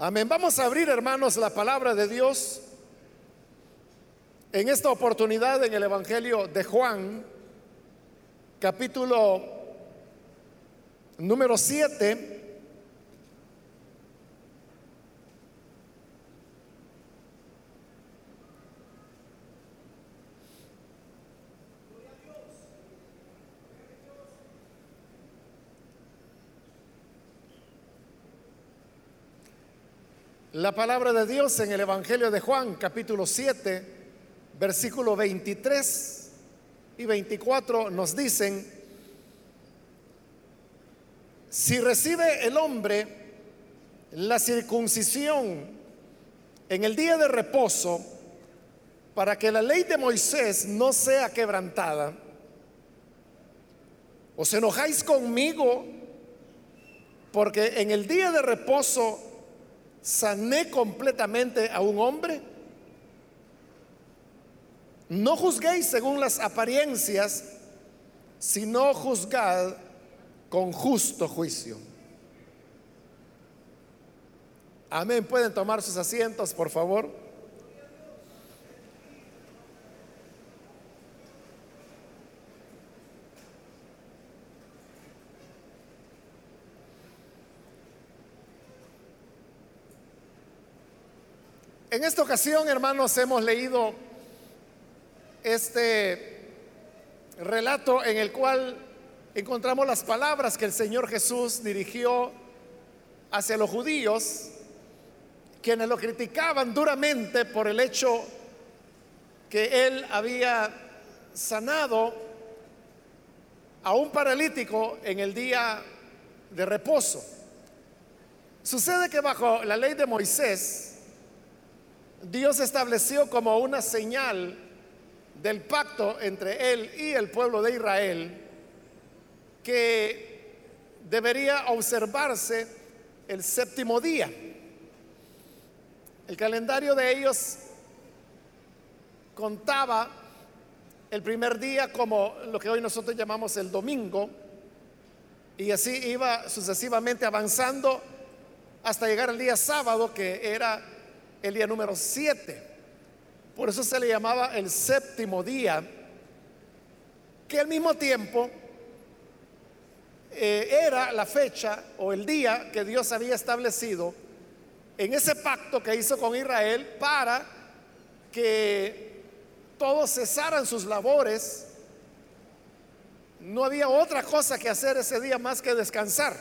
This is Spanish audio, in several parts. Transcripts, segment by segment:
Amén. Vamos a abrir, hermanos, la palabra de Dios en esta oportunidad en el Evangelio de Juan, capítulo número 7. La palabra de Dios en el Evangelio de Juan, capítulo 7, versículo 23 y 24 nos dicen, si recibe el hombre la circuncisión en el día de reposo, para que la ley de Moisés no sea quebrantada, os enojáis conmigo porque en el día de reposo sané completamente a un hombre? No juzguéis según las apariencias, sino juzgad con justo juicio. Amén. Pueden tomar sus asientos, por favor. En esta ocasión, hermanos, hemos leído este relato en el cual encontramos las palabras que el Señor Jesús dirigió hacia los judíos, quienes lo criticaban duramente por el hecho que él había sanado a un paralítico en el día de reposo. Sucede que bajo la ley de Moisés, Dios estableció como una señal del pacto entre Él y el pueblo de Israel que debería observarse el séptimo día. El calendario de ellos contaba el primer día como lo que hoy nosotros llamamos el domingo y así iba sucesivamente avanzando hasta llegar al día sábado que era el día número 7. Por eso se le llamaba el séptimo día, que al mismo tiempo eh, era la fecha o el día que Dios había establecido en ese pacto que hizo con Israel para que todos cesaran sus labores. No había otra cosa que hacer ese día más que descansar.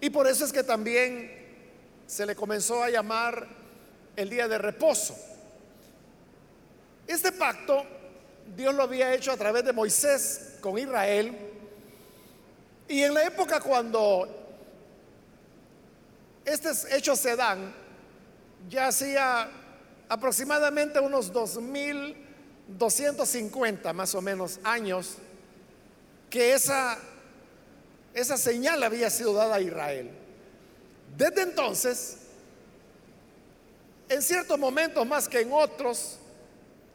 Y por eso es que también se le comenzó a llamar el día de reposo. Este pacto Dios lo había hecho a través de Moisés con Israel. Y en la época cuando estos hechos se dan, ya hacía aproximadamente unos 2250 más o menos años que esa, esa señal había sido dada a Israel. Desde entonces, en ciertos momentos más que en otros,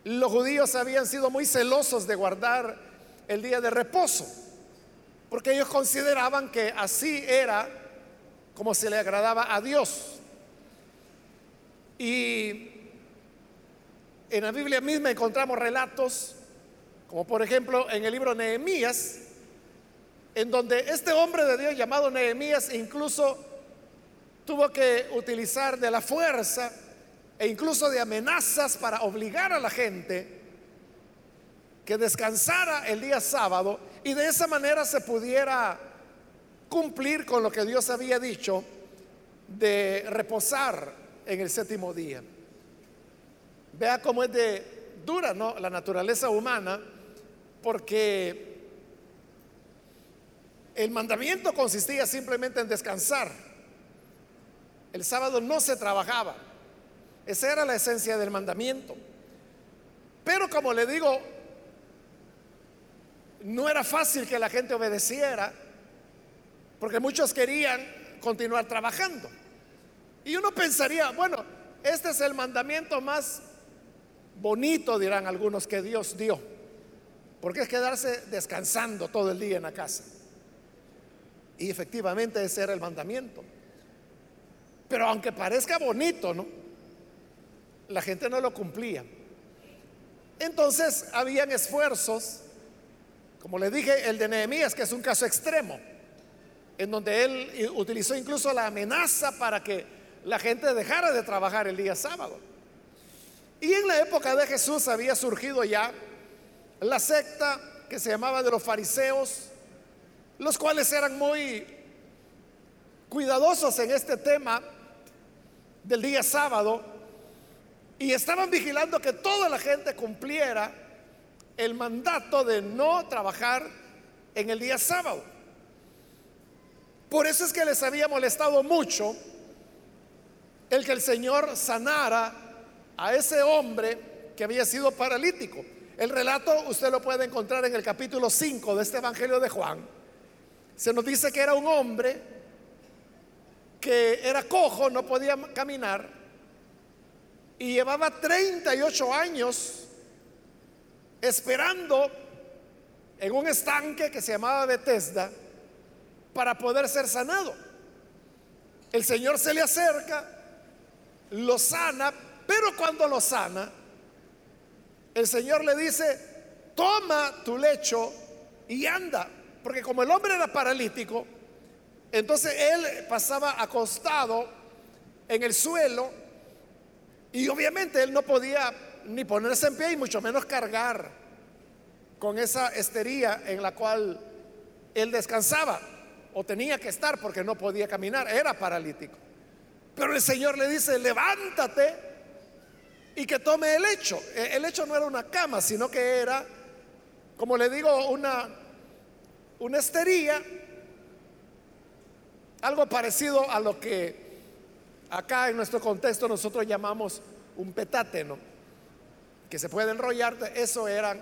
los judíos habían sido muy celosos de guardar el día de reposo, porque ellos consideraban que así era como se le agradaba a Dios. Y en la Biblia misma encontramos relatos, como por ejemplo en el libro Nehemías, en donde este hombre de Dios llamado Nehemías incluso tuvo que utilizar de la fuerza e incluso de amenazas para obligar a la gente que descansara el día sábado y de esa manera se pudiera cumplir con lo que Dios había dicho de reposar en el séptimo día. Vea cómo es de dura ¿no? la naturaleza humana, porque el mandamiento consistía simplemente en descansar. El sábado no se trabajaba. Esa era la esencia del mandamiento. Pero como le digo, no era fácil que la gente obedeciera, porque muchos querían continuar trabajando. Y uno pensaría, bueno, este es el mandamiento más bonito, dirán algunos, que Dios dio, porque es quedarse descansando todo el día en la casa. Y efectivamente ese era el mandamiento. Pero aunque parezca bonito, ¿no? La gente no lo cumplía. Entonces habían esfuerzos, como le dije, el de Nehemías, que es un caso extremo, en donde él utilizó incluso la amenaza para que la gente dejara de trabajar el día sábado. Y en la época de Jesús había surgido ya la secta que se llamaba de los fariseos, los cuales eran muy cuidadosos en este tema del día sábado y estaban vigilando que toda la gente cumpliera el mandato de no trabajar en el día sábado. Por eso es que les había molestado mucho el que el Señor sanara a ese hombre que había sido paralítico. El relato usted lo puede encontrar en el capítulo 5 de este Evangelio de Juan. Se nos dice que era un hombre que era cojo, no podía caminar y llevaba 38 años esperando en un estanque que se llamaba Bethesda para poder ser sanado. El Señor se le acerca, lo sana, pero cuando lo sana, el Señor le dice, toma tu lecho y anda. Porque como el hombre era paralítico, entonces él pasaba acostado en el suelo y obviamente él no podía ni ponerse en pie y mucho menos cargar con esa estería en la cual él descansaba o tenía que estar porque no podía caminar, era paralítico. Pero el Señor le dice, levántate y que tome el hecho. E, el hecho no era una cama, sino que era, como le digo, una, una estería, algo parecido a lo que acá en nuestro contexto nosotros llamamos un petate, Que se puede enrollar, eso era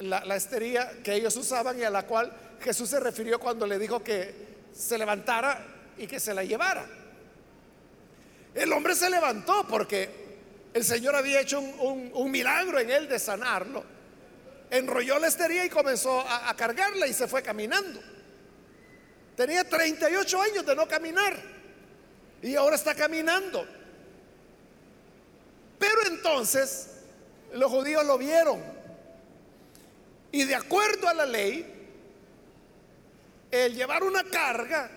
la, estería que ellos usaban y a la cual Jesús se refirió cuando le dijo que se levantara y que se la llevara. El hombre se levantó porque el Señor había hecho un, milagro en él de sanarlo. Enrolló la estería y comenzó a cargarla y se fue caminando. Tenía 38 años de no caminar y ahora está caminando. Pero entonces los judíos lo vieron y de acuerdo a la ley, el llevar una carga,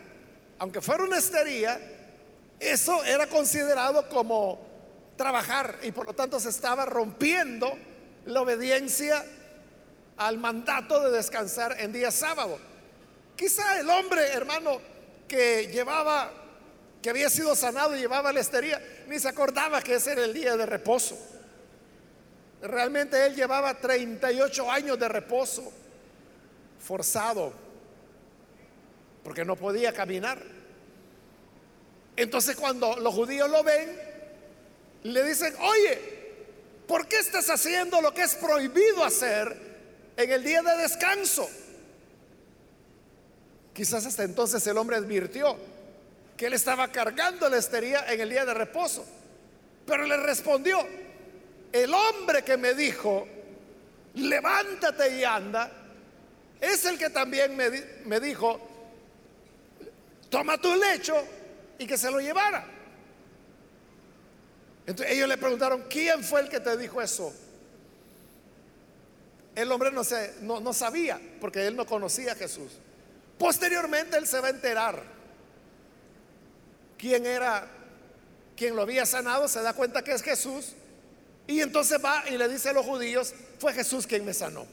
aunque fuera una estería, eso era considerado como trabajar y por lo tanto se estaba rompiendo la obediencia al mandato de descansar en día sábado. Quizá el hombre, hermano, que llevaba, que había sido sanado y llevaba la estería, ni se acordaba que ese era el día de reposo. Realmente él llevaba 38 años de reposo forzado, porque no podía caminar. Entonces cuando los judíos lo ven, le dicen, oye, ¿por qué estás haciendo lo que es prohibido hacer en el día de descanso? Quizás hasta entonces el hombre advirtió que él estaba cargando la estería en el día de reposo. Pero le respondió, el hombre que me dijo, levántate y anda, es el que también me, me dijo, toma tu lecho y que se lo llevara. Entonces ellos le preguntaron, ¿quién fue el que te dijo eso? El hombre no, se, no, sabía, porque él no conocía a Jesús. Posteriormente él se va a enterar quién era, quien lo había sanado, se da cuenta que es Jesús. Y entonces va y le dice a los judíos, fue Jesús quien me sanó.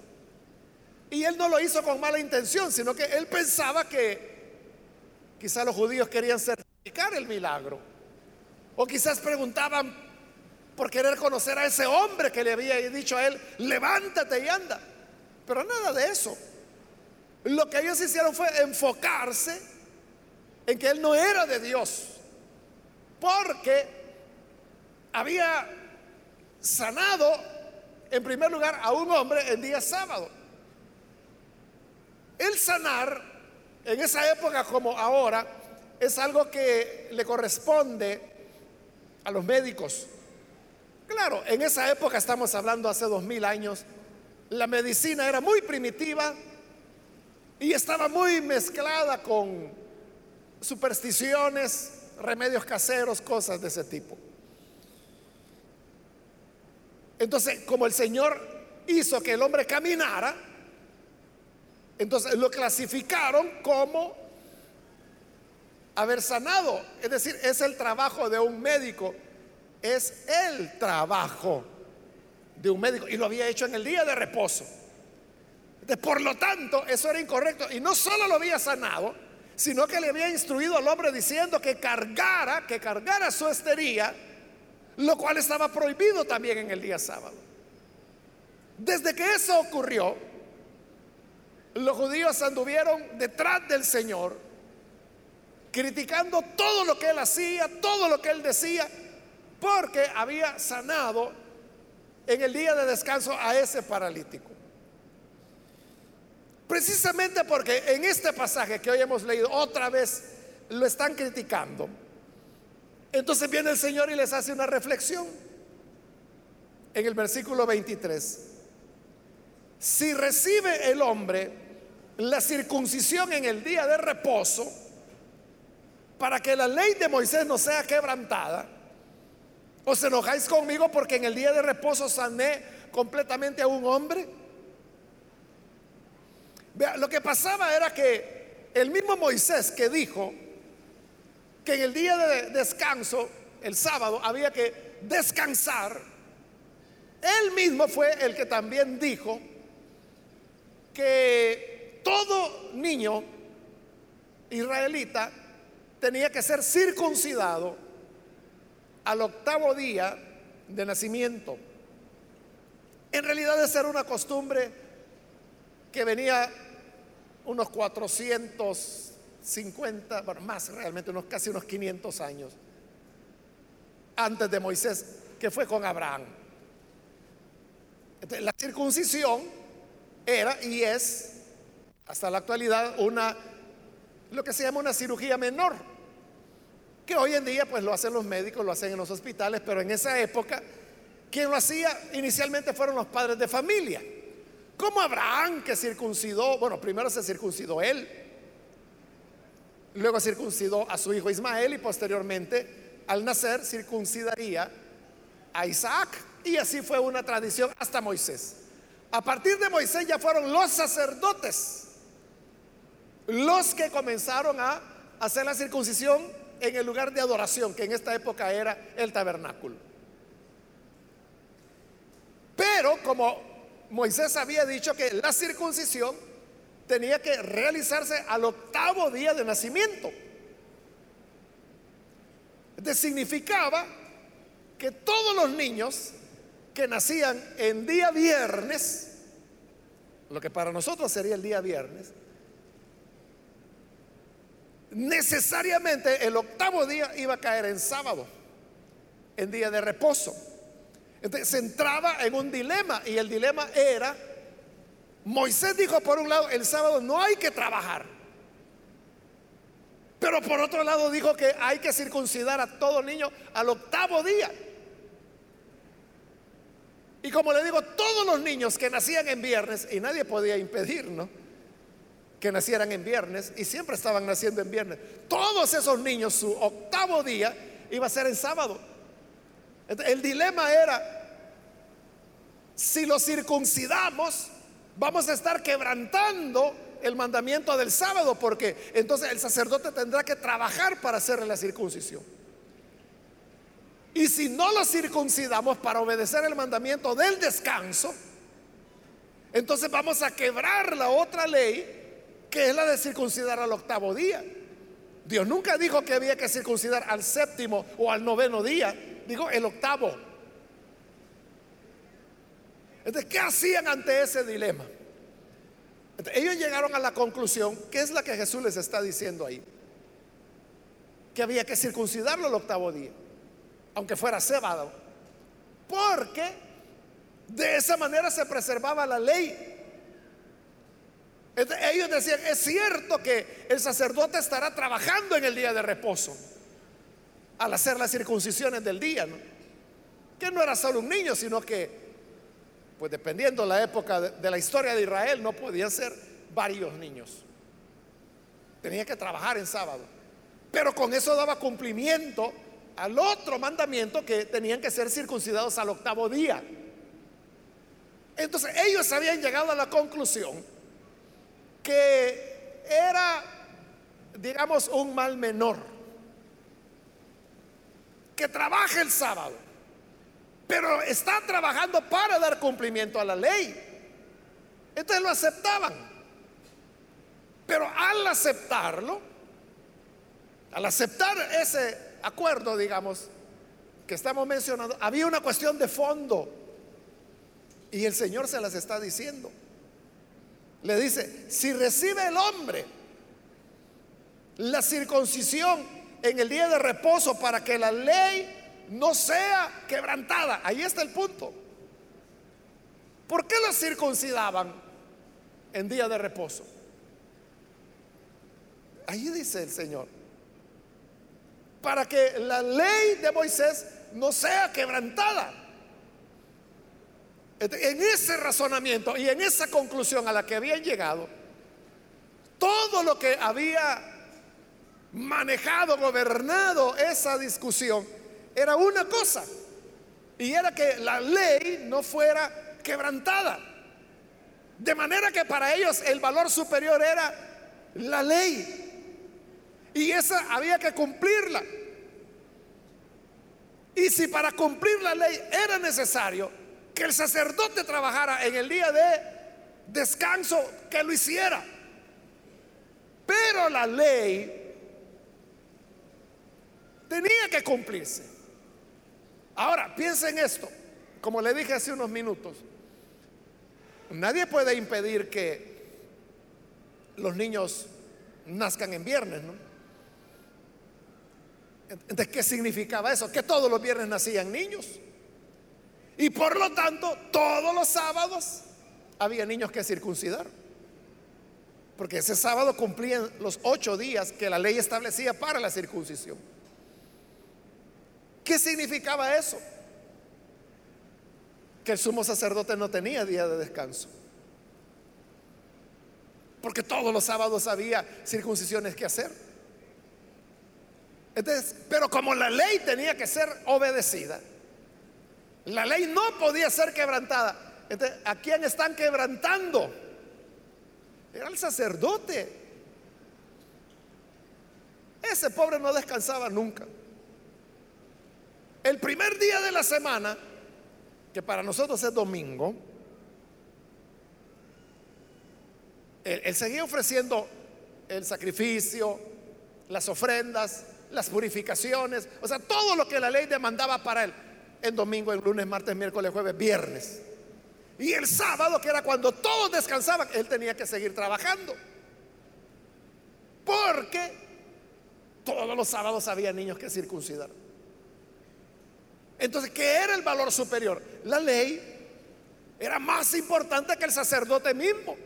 Y él no lo hizo con mala intención, sino que él pensaba que quizá los judíos querían ser el milagro. O quizás preguntaban por querer conocer a ese hombre que le había dicho a él, levántate y anda. Pero nada de eso. Lo que ellos hicieron fue enfocarse en que él no era de Dios. Porque había sanado en primer lugar a un hombre en día sábado. El sanar en esa época como ahora es algo que le corresponde a los médicos. Claro, en esa época estamos hablando hace dos mil años, la medicina era muy primitiva y estaba muy mezclada con supersticiones, remedios caseros, cosas de ese tipo. Entonces, como el Señor hizo que el hombre caminara, entonces lo clasificaron como haber sanado. Es decir, es el trabajo de un médico, es el trabajo de un médico. Y lo había hecho en el día de reposo. por lo tanto, eso era incorrecto. Y no solo lo había sanado, sino que le había instruido al hombre diciendo que cargara, que cargara su estería, lo cual estaba prohibido también en el día sábado. Desde que eso ocurrió, los judíos anduvieron detrás del Señor, criticando todo lo que él hacía, todo lo que él decía, porque había sanado en el día de descanso a ese paralítico. Precisamente porque en este pasaje que hoy hemos leído otra vez lo están criticando. Entonces viene el Señor y les hace una reflexión en el versículo 23. Si recibe el hombre la circuncisión en el día de reposo, para que la ley de Moisés no sea quebrantada, os enojáis conmigo porque en el día de reposo sané completamente a un hombre lo que pasaba era que el mismo Moisés que dijo que en el día de descanso, el sábado, había que descansar, él mismo fue el que también dijo que todo niño israelita tenía que ser circuncidado al octavo día de nacimiento. En realidad esa era una costumbre que venía unos 450, bueno, más realmente, unos casi unos 500 años antes de Moisés, que fue con Abraham. la circuncisión era y es hasta la actualidad una lo que se llama una cirugía menor, que hoy en día pues lo hacen los médicos, lo hacen en los hospitales, pero en esa época quien lo hacía inicialmente fueron los padres de familia. Como Abraham que circuncidó, bueno, primero se circuncidó él, luego circuncidó a su hijo Ismael y posteriormente al nacer circuncidaría a Isaac. Y así fue una tradición hasta Moisés. A partir de Moisés ya fueron los sacerdotes los que comenzaron a hacer la circuncisión en el lugar de adoración, que en esta época era el tabernáculo. Pero como Moisés había dicho que la circuncisión tenía que realizarse al octavo día de nacimiento. Entonces significaba que todos los niños que nacían en día viernes, lo que para nosotros sería el día viernes, necesariamente el octavo día iba a caer en sábado, en día de reposo. Entonces se entraba en un dilema y el dilema era, Moisés dijo por un lado, el sábado no hay que trabajar. Pero por otro lado dijo que hay que circuncidar a todo niño al octavo día. Y como le digo, todos los niños que nacían en viernes, y nadie podía impedir, ¿no? Que nacieran en viernes, y siempre estaban naciendo en viernes. Todos esos niños, su octavo día iba a ser en sábado. El dilema era, si lo circuncidamos, vamos a estar quebrantando el mandamiento del sábado, porque entonces el sacerdote tendrá que trabajar para hacerle la circuncisión. Y si no lo circuncidamos para obedecer el mandamiento del descanso, entonces vamos a quebrar la otra ley, que es la de circuncidar al octavo día. Dios nunca dijo que había que circuncidar al séptimo o al noveno día digo el octavo. Entonces, ¿qué hacían ante ese dilema? ellos llegaron a la conclusión, que es la que Jesús les está diciendo ahí, que había que circuncidarlo el octavo día, aunque fuera cebado, porque de esa manera se preservaba la ley. ellos decían, es cierto que el sacerdote estará trabajando en el día de reposo al hacer las circuncisiones del día, ¿no? que no era solo un niño, sino que, pues dependiendo la época de, la historia de Israel, no podían ser varios niños. Tenía que trabajar en sábado. Pero con eso daba cumplimiento al otro mandamiento que tenían que ser circuncidados al octavo día. Entonces ellos habían llegado a la conclusión que era, digamos, un mal menor. Que trabaja el sábado, pero está trabajando para dar cumplimiento a la ley. Entonces lo aceptaban. Pero al aceptarlo, al aceptar ese acuerdo, digamos, que estamos mencionando, había una cuestión de fondo. Y el Señor se las está diciendo. Le dice, si recibe el hombre la circuncisión en el día de reposo para que la ley no sea quebrantada, ahí está el punto. ¿Por qué lo circuncidaban en día de reposo? Ahí dice el Señor para que la ley de Moisés no sea quebrantada. En ese razonamiento y en esa conclusión a la que habían llegado, todo lo que había manejado, gobernado esa discusión, era una cosa, y era que la ley no fuera quebrantada. De manera que para ellos el valor superior era la ley. Y esa había que cumplirla. Y si para cumplir la ley era necesario que el sacerdote trabajara en el día de descanso, que lo hiciera. Pero la ley tenía que cumplirse. Ahora, piensen esto, como le dije hace unos minutos, nadie puede impedir que los niños nazcan en viernes, ¿no? ¿De qué significaba eso? Que todos los viernes nacían niños. Y por lo tanto, todos los sábados había niños que circuncidar. Porque ese sábado cumplían los ocho días que la ley establecía para la circuncisión. ¿Qué significaba eso? Que el sumo sacerdote no tenía día de descanso. Porque todos los sábados había circuncisiones que hacer pero como la ley tenía que ser obedecida, la ley no podía ser quebrantada. Entonces, ¿a quién están quebrantando? Era el sacerdote. Ese pobre no descansaba nunca. El primer día de la semana, que para nosotros es domingo, él seguía ofreciendo el sacrificio, las ofrendas, las purificaciones, o sea, todo lo que la ley demandaba para él, en domingo, en lunes, martes, miércoles, jueves, viernes. Y el sábado, que era cuando todos descansaban, él tenía que seguir trabajando. Porque todos los sábados había niños que circuncidar. Entonces, ¿qué era el valor superior? La ley era más importante que el sacerdote mismo.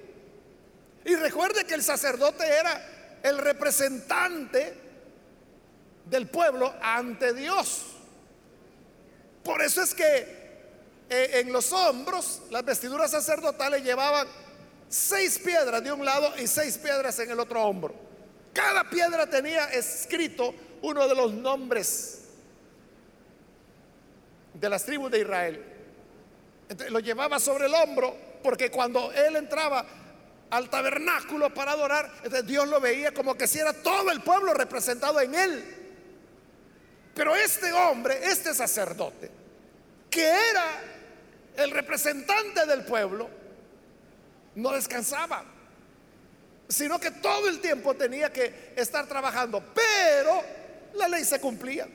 Y recuerde que el sacerdote era el representante del pueblo ante Dios. Por eso es que eh, en los hombros las vestiduras sacerdotales llevaban seis piedras de un lado y seis piedras en el otro hombro. Cada piedra tenía escrito uno de los nombres de las tribus de Israel. Lo llevaba sobre el hombro porque cuando él entraba al tabernáculo para adorar, Dios lo veía como que si era todo el pueblo representado en él. Pero este hombre, este sacerdote, que era el representante del pueblo, no descansaba, sino que todo el tiempo tenía que estar trabajando, pero la ley se cumplía.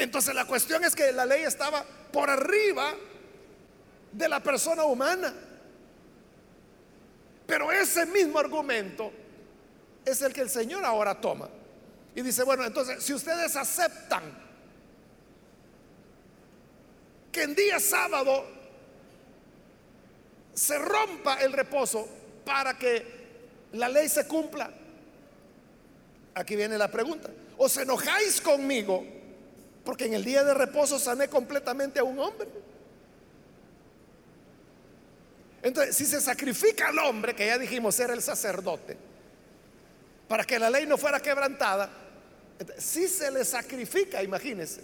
Entonces la cuestión es que la ley estaba por arriba de la persona humana. Pero ese mismo argumento es el que el Señor ahora toma. Y dice, bueno, entonces, si ustedes aceptan que en día sábado se rompa el reposo para que la ley se cumpla, aquí viene la pregunta, ¿os enojáis conmigo porque en el día de reposo sané completamente a un hombre? Entonces, si se sacrifica al hombre, que ya dijimos era el sacerdote, para que la ley no fuera quebrantada, si se le sacrifica, imagínense,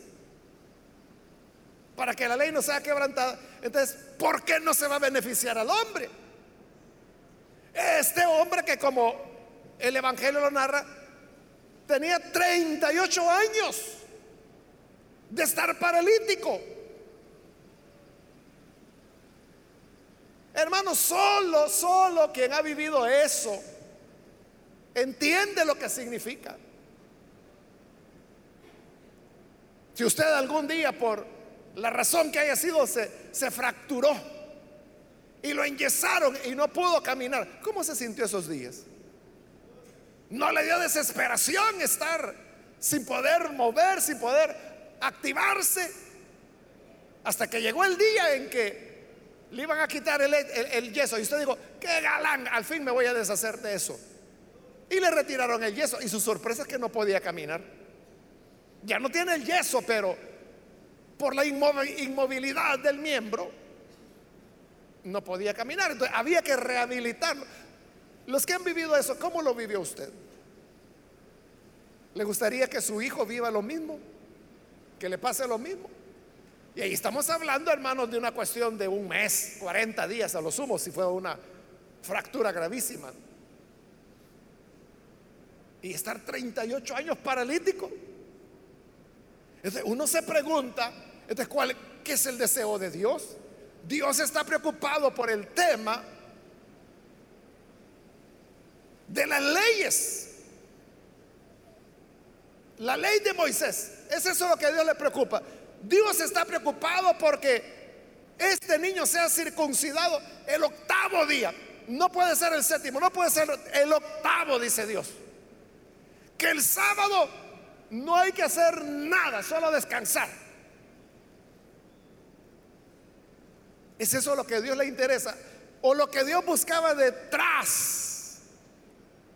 para que la ley no sea quebrantada, entonces, ¿por qué no se va a beneficiar al hombre? Este hombre que como el Evangelio lo narra, tenía 38 años de estar paralítico. Hermano, solo, solo quien ha vivido eso entiende lo que significa. Si usted algún día por la razón que haya sido se, se fracturó y lo enyesaron y no pudo caminar, ¿cómo se sintió esos días? No le dio desesperación estar sin poder mover, sin poder activarse, hasta que llegó el día en que le iban a quitar el, yeso. Y usted dijo, qué galán, al fin me voy a deshacer de eso. Y le retiraron el yeso. Y su sorpresa es que no podía caminar. Ya no tiene el yeso, pero por la inmovilidad del miembro, no podía caminar. Entonces había que rehabilitarlo. Los que han vivido eso, ¿cómo lo vivió usted? ¿Le gustaría que su hijo viva lo mismo? ¿Que le pase lo mismo? Y ahí estamos hablando, hermanos, de una cuestión de un mes, 40 días a lo sumo, si fue una fractura gravísima. Y estar 38 años paralítico. Entonces, uno se pregunta, entonces, ¿cuál, ¿qué es el deseo de Dios? Dios está preocupado por el tema de las leyes. La ley de Moisés. Es eso lo que a Dios le preocupa. Dios está preocupado porque este niño sea circuncidado el octavo día. No puede ser el séptimo, no puede ser el octavo, dice Dios. Que el sábado no hay que hacer nada, solo descansar. ¿Es eso lo que a Dios le interesa? O lo que Dios buscaba detrás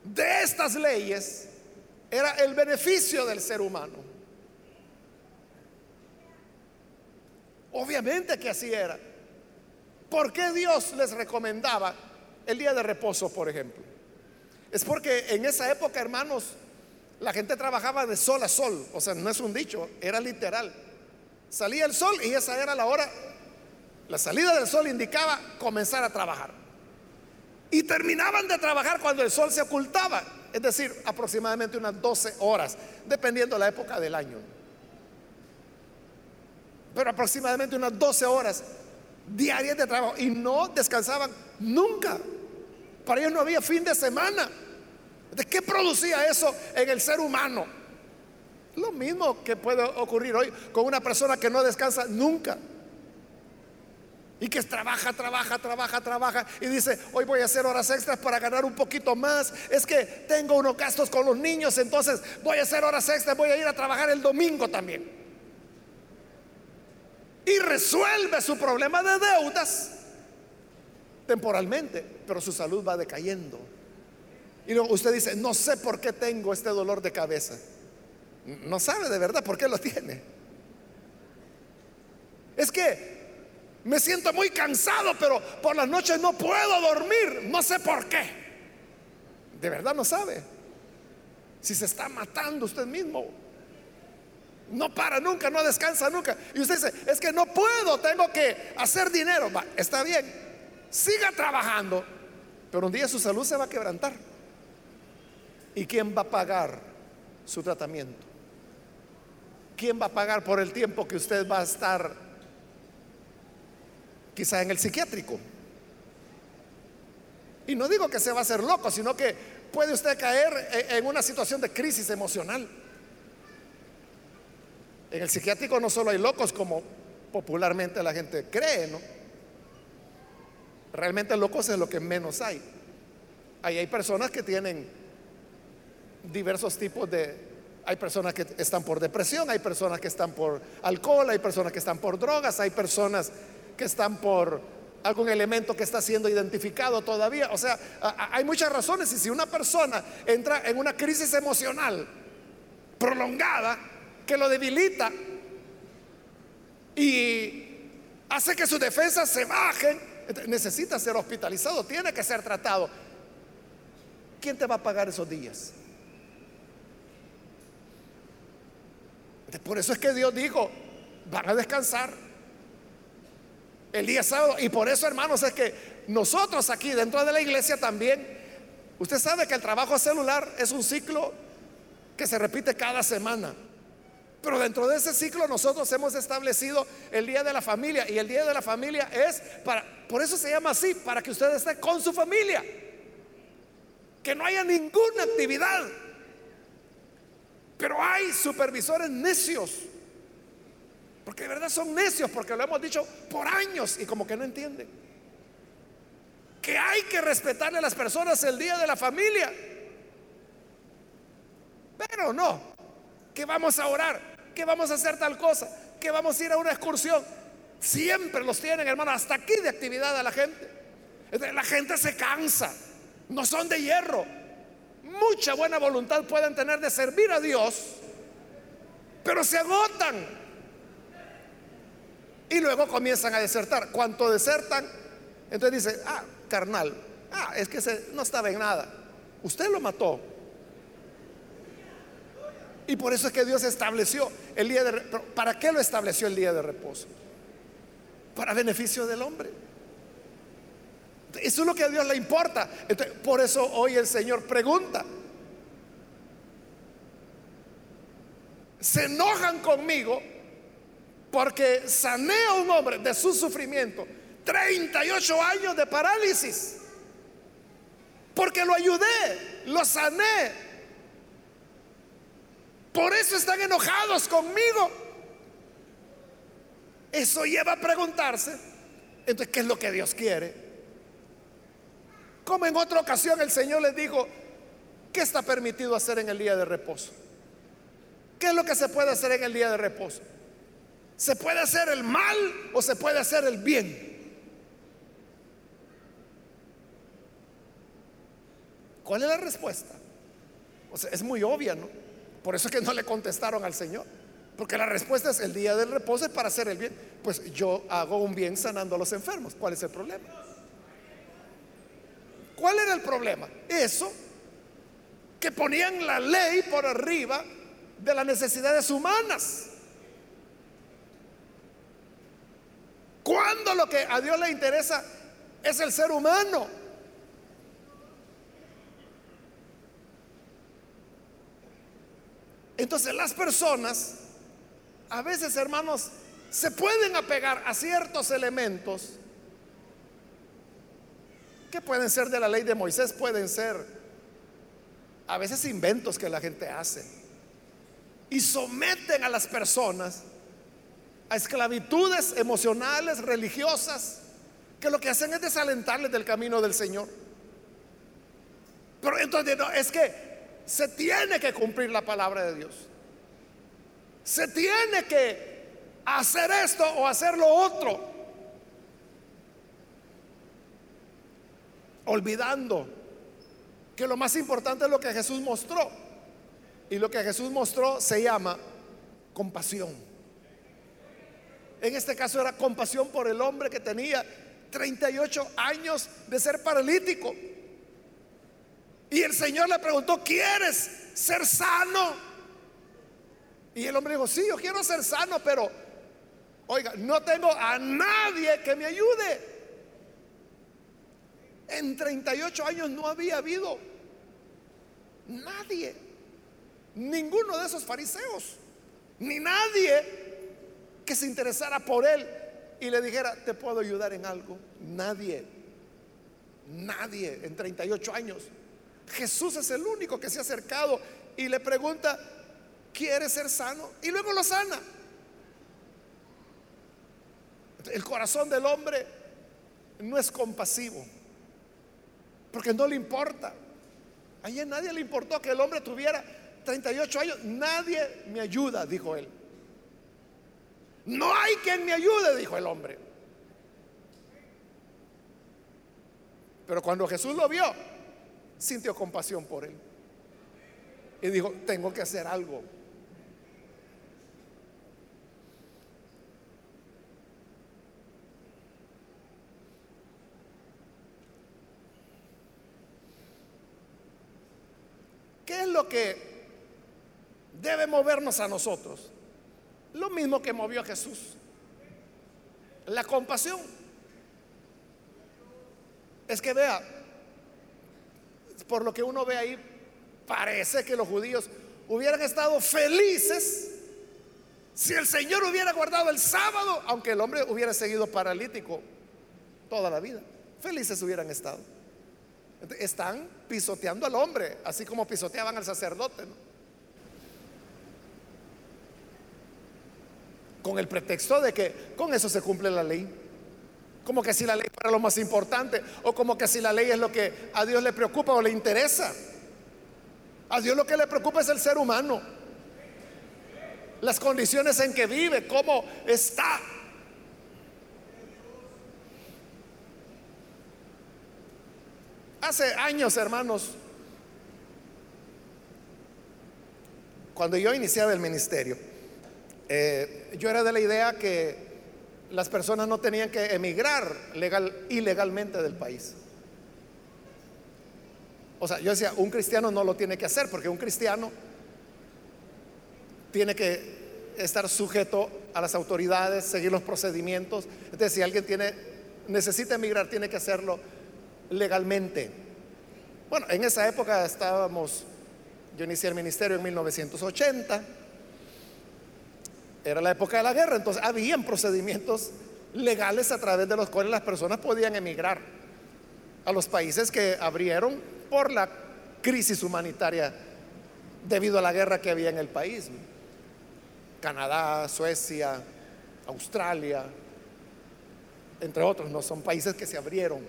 de estas leyes era el beneficio del ser humano. Obviamente que así era. ¿Por qué Dios les recomendaba el día de reposo, por ejemplo? Es porque en esa época, hermanos, la gente trabajaba de sol a sol. O sea, no es un dicho, era literal. Salía el sol y esa era la hora. La salida del sol indicaba comenzar a trabajar. Y terminaban de trabajar cuando el sol se ocultaba, es decir, aproximadamente unas 12 horas, dependiendo de la época del año. Pero aproximadamente unas 12 horas diarias de trabajo y no descansaban nunca. Para ellos no había fin de semana. ¿De qué producía eso en el ser humano? Lo mismo que puede ocurrir hoy con una persona que no descansa nunca. Y que trabaja, trabaja, trabaja, trabaja. Y dice, hoy voy a hacer horas extras para ganar un poquito más. Es que tengo unos gastos con los niños, entonces voy a hacer horas extras, voy a ir a trabajar el domingo también. Y resuelve su problema de deudas temporalmente, pero su salud va decayendo. Y luego usted dice, no sé por qué tengo este dolor de cabeza. No sabe de verdad por qué lo tiene. Es que me siento muy cansado, pero por las noches no puedo dormir. No sé por qué. De verdad no sabe. Si se está matando usted mismo. No para nunca, no descansa nunca. Y usted dice, es que no puedo, tengo que hacer dinero. está bien, siga trabajando, pero un día su salud se va a quebrantar. ¿Y quién va a pagar su tratamiento? ¿Quién va a pagar por el tiempo que usted va a estar quizá en el psiquiátrico. Y no digo que se va a hacer loco, sino que puede usted caer en una situación de crisis emocional. En el psiquiátrico no solo hay locos como popularmente la gente cree, ¿no? Realmente locos es lo que menos hay. Hay personas que tienen diversos tipos de... Hay personas que están por depresión, hay personas que están por alcohol, hay personas que están por drogas, hay personas que están por algún elemento que está siendo identificado todavía. O sea, hay muchas razones y si una persona entra en una crisis emocional prolongada que lo debilita y hace que sus defensas se bajen. Necesita ser hospitalizado, tiene que ser tratado. ¿Quién te va a pagar esos días? Por eso es que Dios dijo, van a descansar el día sábado. Y por eso, hermanos, es que nosotros aquí dentro de la iglesia también, usted sabe que el trabajo celular es un ciclo que se repite cada semana. Pero dentro de ese ciclo nosotros hemos establecido el Día de la Familia y el Día de la Familia es para, por eso se llama así, para que usted esté con su familia. Que no haya ninguna actividad. Pero hay supervisores necios. Porque de verdad son necios, porque lo hemos dicho por años y como que no entienden. Que hay que respetarle a las personas el Día de la Familia. Pero no, que vamos a orar, que vamos a hacer tal cosa, que vamos a ir a una excursión. Siempre los tienen, hermano, hasta aquí de actividad a la gente. La gente se cansa, no son de hierro. Mucha buena voluntad pueden tener de servir a Dios, pero se agotan. Y luego comienzan a desertar. Cuanto desertan, entonces dice, ah, carnal, ah, es que no estaba en nada. Usted lo mató. Y por eso es que Dios estableció el día de reposo. ¿Para qué lo estableció el día de reposo? Para beneficio del hombre. Eso es lo que a Dios le importa. por eso hoy el Señor pregunta. Se enojan conmigo porque sané a un hombre de su sufrimiento. 38 años de parálisis. Porque lo ayudé, lo sané, por eso están enojados conmigo. Eso lleva a preguntarse, entonces, ¿qué es lo que Dios quiere? Como en otra ocasión el Señor les dijo, ¿qué está permitido hacer en el día de reposo? ¿Qué es lo que se puede hacer en el día de reposo? ¿Se puede hacer el mal o se puede hacer el bien? ¿Cuál es la respuesta? O sea, es muy obvia, ¿no? Por eso es que no le contestaron al Señor. Porque la respuesta es el día del reposo es para hacer el bien. Pues yo hago un bien sanando a los enfermos. ¿Cuál es el problema? ¿Cuál era el problema? Eso, que ponían la ley por arriba de las necesidades humanas. Cuando lo que a Dios le interesa es el ser humano. Entonces las personas, a veces hermanos, se pueden apegar a ciertos elementos que pueden ser de la ley de Moisés, pueden ser a veces inventos que la gente hace. Y someten a las personas a esclavitudes emocionales, religiosas, que lo que hacen es desalentarles del camino del Señor. Pero entonces no, es que se tiene que cumplir la palabra de Dios. Se tiene que hacer esto o hacer lo otro. Olvidando que lo más importante es lo que Jesús mostró. Y lo que Jesús mostró se llama compasión. En este caso era compasión por el hombre que tenía 38 años de ser paralítico. Y el Señor le preguntó, ¿quieres ser sano? Y el hombre dijo, sí, yo quiero ser sano, pero, oiga, no tengo a nadie que me ayude. En 38 años no había habido nadie, ninguno de esos fariseos, ni nadie que se interesara por él y le dijera, te puedo ayudar en algo. Nadie, nadie en 38 años. Jesús es el único que se ha acercado y le pregunta, ¿quiere ser sano? Y luego lo sana. El corazón del hombre no es compasivo, porque no le importa. A nadie le importó que el hombre tuviera 38 años. Nadie me ayuda, dijo él. No hay quien me ayude, dijo el hombre. Pero cuando Jesús lo vio, sintió compasión por él. Y dijo, tengo que hacer algo. ¿Qué es lo que debe movernos a nosotros? Lo mismo que movió a Jesús. La compasión. Es que vea, por lo que uno ve ahí, parece que los judíos hubieran estado felices si el Señor hubiera guardado el sábado, aunque el hombre hubiera seguido paralítico toda la vida. Felices hubieran estado. Están pisoteando al hombre, así como pisoteaban al sacerdote. Con el pretexto de que con eso se cumple la ley. Como que si la ley fuera lo más importante o como que si la ley es lo que a Dios le preocupa o le interesa. A Dios lo que le preocupa es el ser humano. Las condiciones en que vive, cómo está. Hace años, hermanos, cuando yo iniciaba el ministerio, eh, yo era de la idea que las personas no tenían que emigrar legal, ilegalmente del país. O sea, yo decía, un cristiano no lo tiene que hacer porque un cristiano tiene que estar sujeto a las autoridades, seguir los procedimientos. Entonces, si alguien tiene, necesita emigrar, tiene que hacerlo legalmente. Bueno, en esa época estábamos, yo inicié el ministerio en 1980 era la época de la guerra, entonces habían procedimientos legales a través de los cuales las personas podían emigrar a los países que abrieron por la crisis humanitaria debido a la guerra que había en el país. Canadá, Suecia, Australia, entre otros, no son países que se abrieron.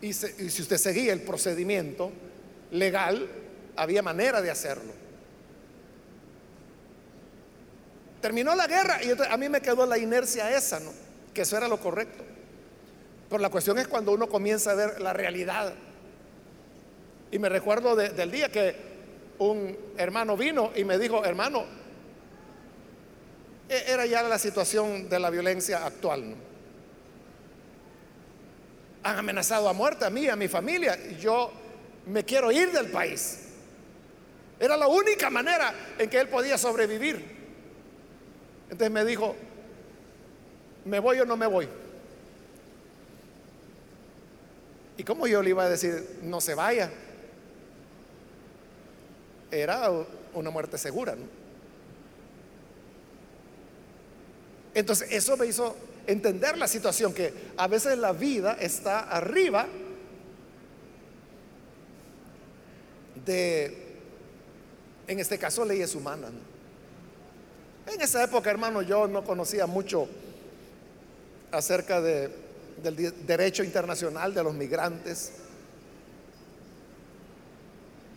Y, y si usted seguía el procedimiento legal, había manera de hacerlo. Terminó la guerra y a mí me quedó la inercia esa, ¿no? Que eso era lo correcto. Pero la cuestión es cuando uno comienza a ver la realidad. Y me recuerdo del día que un hermano vino y me dijo, hermano, e, era ya la situación de la violencia actual. ¿no? Han amenazado a muerte a mí, a mi familia. Y yo me quiero ir del país. Era la única manera en que él podía sobrevivir. Entonces me dijo, ¿me voy o no me voy? ¿Y cómo yo le iba a decir, no se vaya? Era una muerte segura. ¿no? Entonces eso me hizo entender la situación, que a veces la vida está arriba de, en este caso, leyes humanas. En esa época, hermano, yo no conocía mucho acerca de, del derecho internacional de los migrantes.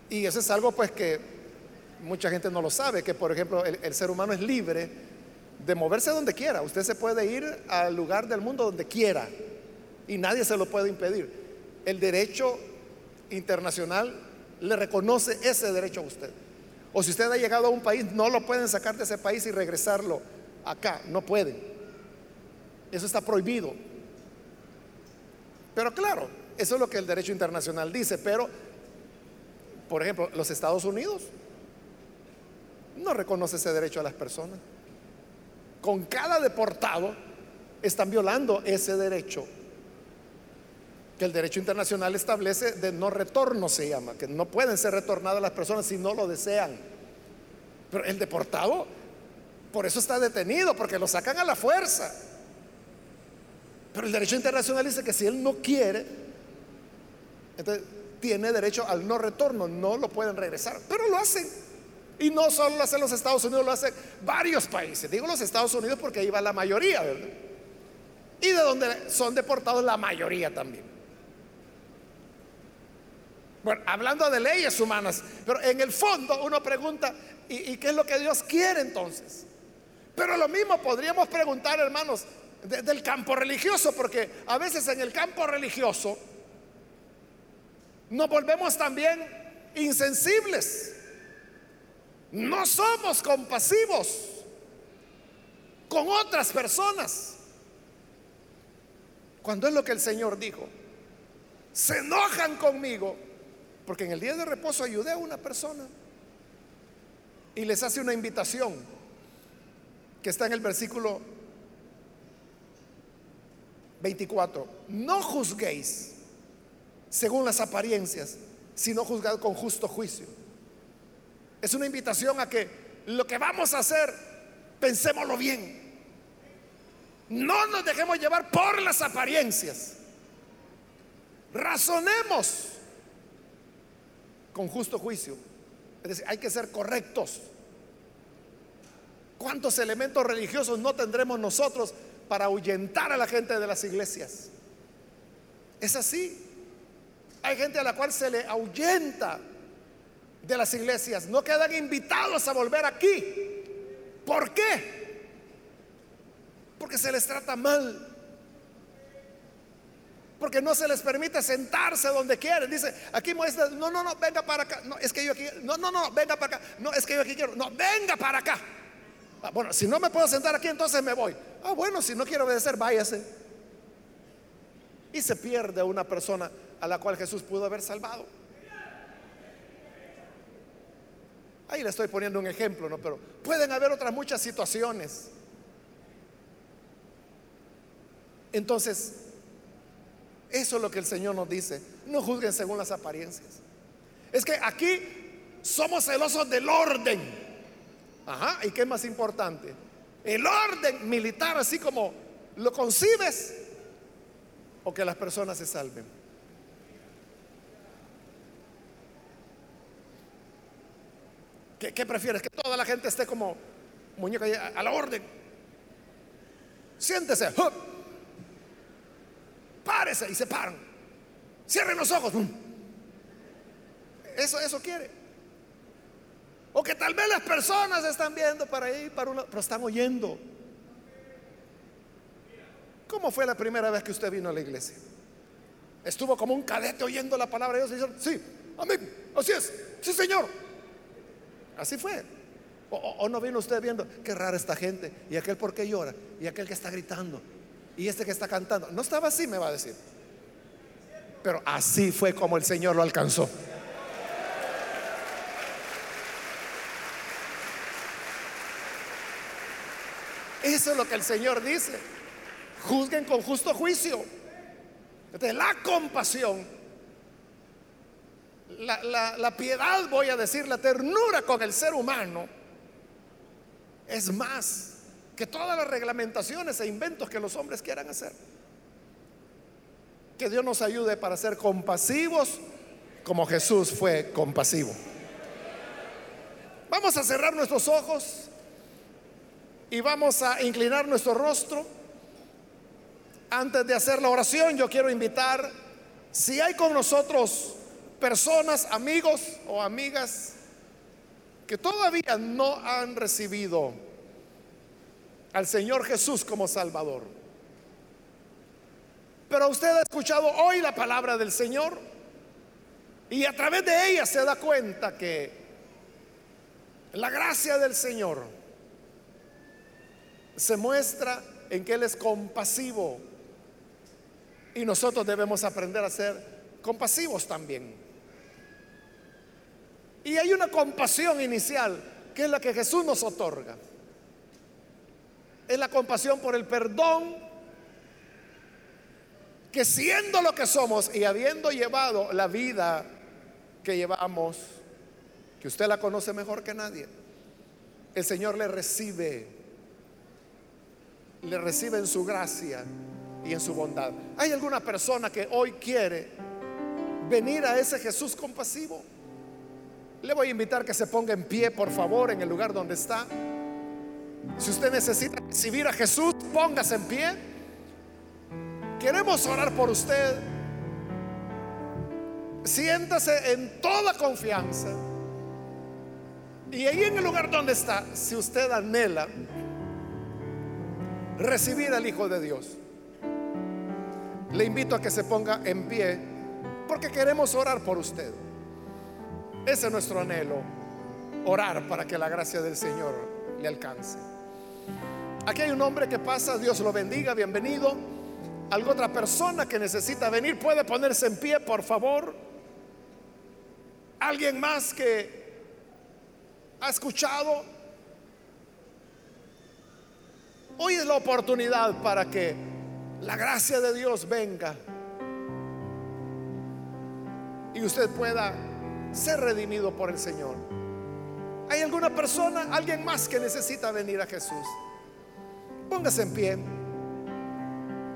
Y eso es algo pues que mucha gente no lo sabe, que por ejemplo el, el ser humano es libre de moverse donde quiera. Usted se puede ir al lugar del mundo donde quiera y nadie se lo puede impedir. El derecho internacional le reconoce ese derecho a usted. O si usted ha llegado a un país, no lo pueden sacar de ese país y regresarlo acá. No pueden. Eso está prohibido. Pero claro, eso es lo que el derecho internacional dice. Pero, por ejemplo, los Estados Unidos no reconoce ese derecho a las personas. Con cada deportado están violando ese derecho que el derecho internacional establece de no retorno, se llama, que no pueden ser retornadas las personas si no lo desean. Pero el deportado, por eso está detenido, porque lo sacan a la fuerza. Pero el derecho internacional dice que si él no quiere, entonces tiene derecho al no retorno, no lo pueden regresar, pero lo hacen. Y no solo lo hacen los Estados Unidos, lo hacen varios países. Digo los Estados Unidos porque ahí va la mayoría, ¿verdad? Y de donde son deportados la mayoría también. Bueno, hablando de leyes humanas, pero en el fondo uno pregunta, ¿y, qué es lo que Dios quiere entonces? Pero lo mismo podríamos preguntar, hermanos, del campo religioso, porque a veces en el campo religioso nos volvemos también insensibles. No somos compasivos con otras personas. Cuando es lo que el Señor dijo, se enojan conmigo porque en el día de reposo ayudé a una persona y les hace una invitación. que está en el versículo 24. No juzguéis según las apariencias, sino juzgad con justo juicio. Es una invitación a que lo que vamos a hacer, pensémoslo bien. No nos dejemos llevar por las apariencias. Razonemos con justo juicio. Es decir, hay que ser correctos. ¿Cuántos elementos religiosos no tendremos nosotros para ahuyentar a la gente de las iglesias? Es así. Hay gente a la cual se le ahuyenta de las iglesias. No quedan invitados a volver aquí. ¿Por qué? Porque se les trata mal. Porque no se les permite sentarse donde quieren. Dice, aquí muestra, no, no, no, venga para acá. No, es que yo aquí, no, no, no, venga para acá. No, es que yo aquí quiero. No, venga para acá. Ah, bueno, si no me puedo sentar aquí, entonces me voy. Ah, bueno, si no quiero obedecer, váyase. Y se pierde una persona a la cual Jesús pudo haber salvado. Ahí le estoy poniendo un ejemplo, ¿no? Pero pueden haber otras muchas situaciones. Entonces, eso es lo que el Señor nos dice. No juzguen según las apariencias. Es que aquí somos celosos del orden. Ajá, ¿y qué es más importante? El orden militar, así como lo concibes, o que las personas se salven. ¿Qué, prefieres? Que toda la gente esté como muñeca a, la orden. Siéntese. Párese y se paran. Cierren los ojos. Eso, eso quiere. O que tal vez las personas están viendo para ahí, para uno, pero están oyendo. ¿Cómo fue la primera vez que usted vino a la iglesia? Estuvo como un cadete oyendo la palabra de Dios y dijo, sí, amén, así es, sí señor. Así fue. O, no vino usted viendo, qué rara esta gente, y aquel por qué llora, y aquel que está gritando, y este que está cantando. No estaba así, me va a decir. Pero así fue como el Señor lo alcanzó. Eso es lo que el Señor dice. Juzguen con justo juicio. La compasión la, piedad, voy a decir, la ternura con el ser humano, es más que todas las reglamentaciones e inventos que los hombres quieran hacer. Que Dios nos ayude para ser compasivos como Jesús fue compasivo. Vamos a cerrar nuestros ojos y vamos a inclinar nuestro rostro. Antes de hacer la oración, yo quiero invitar, si hay con nosotros personas, amigos o amigas que todavía no han recibido al Señor Jesús como Salvador. Pero usted ha escuchado hoy la palabra del Señor y a través de ella se da cuenta que la gracia del Señor se muestra en que Él es compasivo y nosotros debemos aprender a ser compasivos también. Y hay una compasión inicial, que es la que Jesús nos otorga. Es la compasión por el perdón, que siendo lo que somos y habiendo llevado la vida que llevamos, que usted la conoce mejor que nadie, el Señor le recibe, le recibe en su gracia y en su bondad. ¿Hay alguna persona que hoy quiere venir a ese Jesús compasivo? Le voy a invitar que se ponga en pie, por favor, en el lugar donde está. Si usted necesita recibir a Jesús, póngase en pie. Queremos orar por usted. Siéntase en toda confianza. Y ahí en el lugar donde está, si usted anhela recibir al Hijo de Dios, le invito a que se ponga en pie porque queremos orar por usted. Ese es nuestro anhelo, orar para que la gracia del Señor le alcance. Aquí hay un hombre que pasa, Dios lo bendiga, bienvenido. Alguna otra persona que necesita venir puede ponerse en pie, por favor. Alguien más que ha escuchado Hoy es la oportunidad para que la gracia de Dios venga y usted pueda ser redimido por el Señor. ¿Hay alguna persona, alguien más que necesita venir a Jesús? Póngase en pie.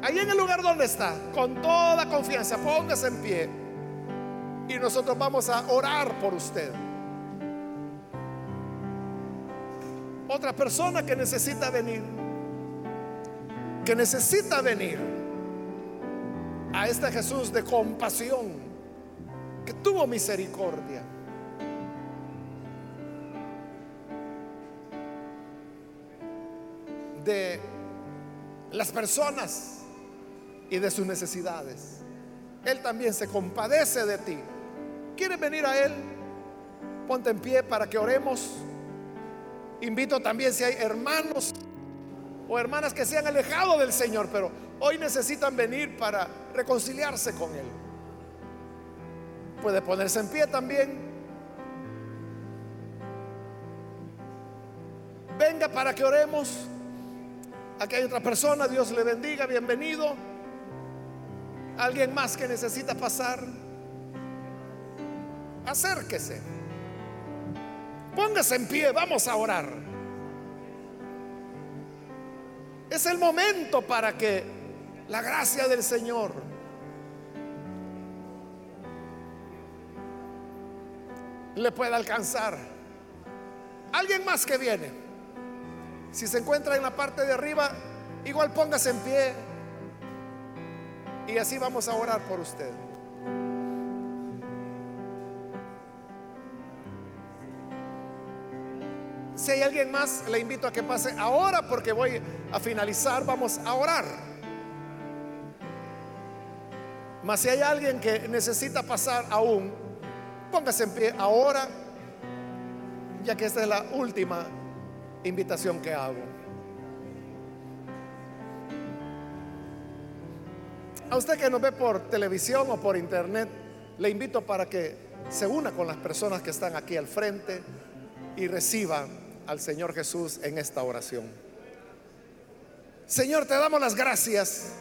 Ahí en el lugar donde está, con toda confianza, póngase en pie. Y nosotros vamos a orar por usted. Otra persona que necesita venir, que necesita venir a este Jesús de compasión, que tuvo misericordia. De las personas y de sus necesidades. Él también se compadece de ti. ¿Quieres venir a Él? Ponte en pie para que oremos. Invito también si hay hermanos o hermanas que se han alejado del Señor, pero hoy necesitan venir para reconciliarse con Él. Puede ponerse en pie también. Venga para que oremos. Aquí hay otra persona, Dios le bendiga, bienvenido. Alguien más que necesita pasar. Acérquese. Póngase en pie, vamos a orar. Es el momento para que la gracia del Señor le pueda alcanzar. Alguien más que viene. Si se encuentra en la parte de arriba, igual póngase en pie. Y así vamos a orar por usted. Si hay alguien más, le invito a que pase ahora porque voy a finalizar, vamos a orar. Mas si hay alguien que necesita pasar aún, póngase en pie ahora, ya que esta es la última invitación que hago. A usted que nos ve por televisión o por internet, le invito para que se una con las personas que están aquí al frente y reciba al Señor Jesús en esta oración. Señor, te damos las gracias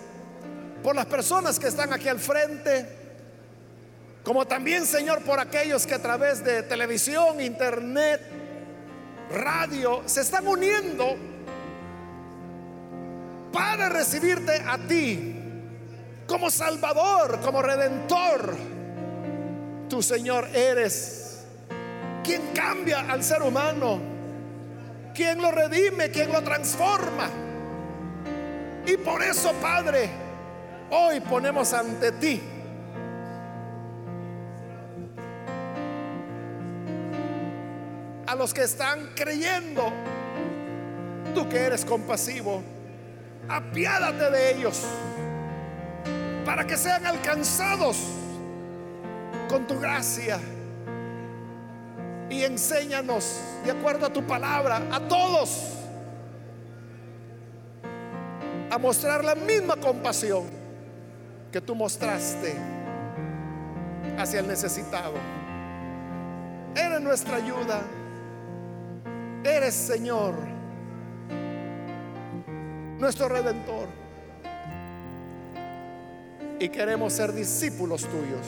por las personas que están aquí al frente, como también, Señor, por aquellos que a través de televisión, internet, radio se están uniendo para recibirte a ti como Salvador, como Redentor. Tu Señor eres quien cambia al ser humano, quien lo redime, quien lo transforma. Y por eso, Padre, hoy ponemos ante ti los que están creyendo, tú que eres compasivo, apiádate de ellos para que sean alcanzados con tu gracia y enséñanos de acuerdo a tu palabra a todos a mostrar la misma compasión que tú mostraste hacia el necesitado. Eres nuestra ayuda. Eres Señor, nuestro redentor. Y queremos ser discípulos tuyos,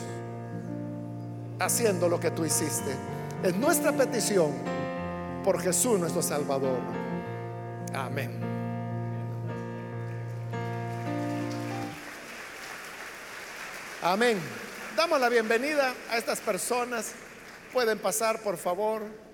haciendo lo que tú hiciste. Es nuestra petición por Jesús nuestro Salvador. Amén. Amén. Damos la bienvenida a estas personas. Pueden pasar, por favor.